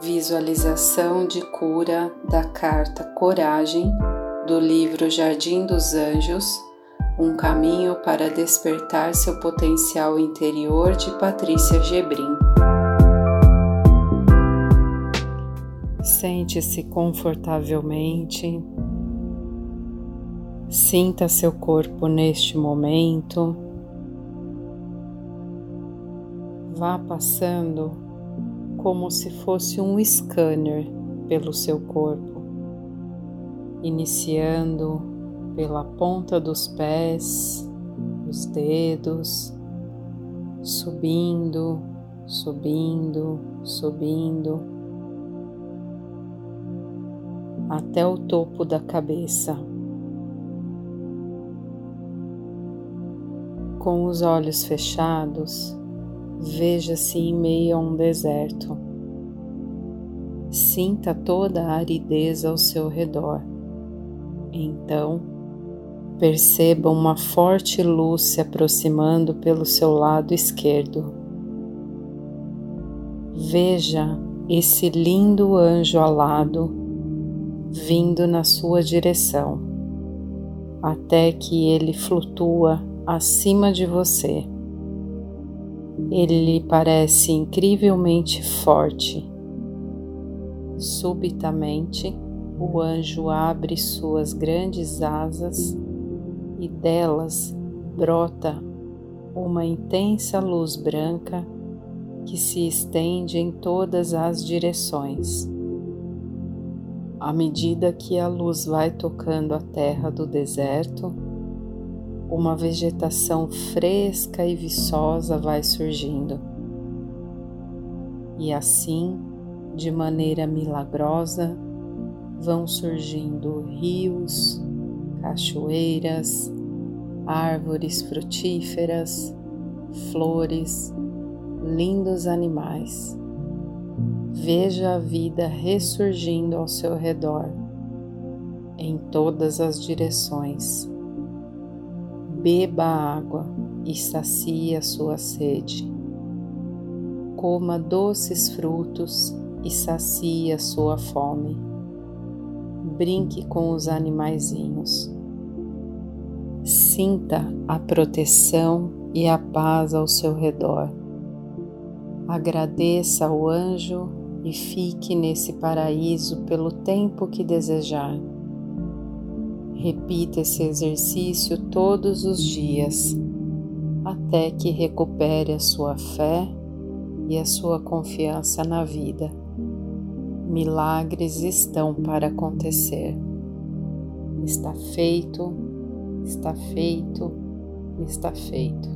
Visualização de cura da carta Coragem do livro Jardim dos Anjos Um caminho para despertar seu potencial interior de Patrícia Gebrim. Sente-se confortavelmente. Sinta seu corpo neste momento. Vá passando como se fosse um scanner pelo seu corpo, iniciando pela ponta dos pés, os dedos, subindo, subindo, subindo, até o topo da cabeça. Com os olhos fechados, Veja-se em meio a um deserto. Sinta toda a aridez ao seu redor. Então, perceba uma forte luz se aproximando pelo seu lado esquerdo. Veja esse lindo anjo alado vindo na sua direção, até que ele flutua acima de você. Ele lhe parece incrivelmente forte. Subitamente, o anjo abre suas grandes asas e delas brota uma intensa luz branca que se estende em todas as direções. À medida que a luz vai tocando a terra do deserto, uma vegetação fresca e viçosa vai surgindo. E assim, de maneira milagrosa, vão surgindo rios, cachoeiras, árvores frutíferas, flores, lindos animais. Veja a vida ressurgindo ao seu redor, em todas as direções Beba água e sacia sua sede. Coma doces frutos e sacia sua fome. Brinque com os animaizinhos. Sinta a proteção e a paz ao seu redor. Agradeça ao anjo e fique nesse paraíso pelo tempo que desejar. Repita esse exercício todos os dias até que recupere a sua fé e a sua confiança na vida. Milagres estão para acontecer. Está feito, está feito, está feito.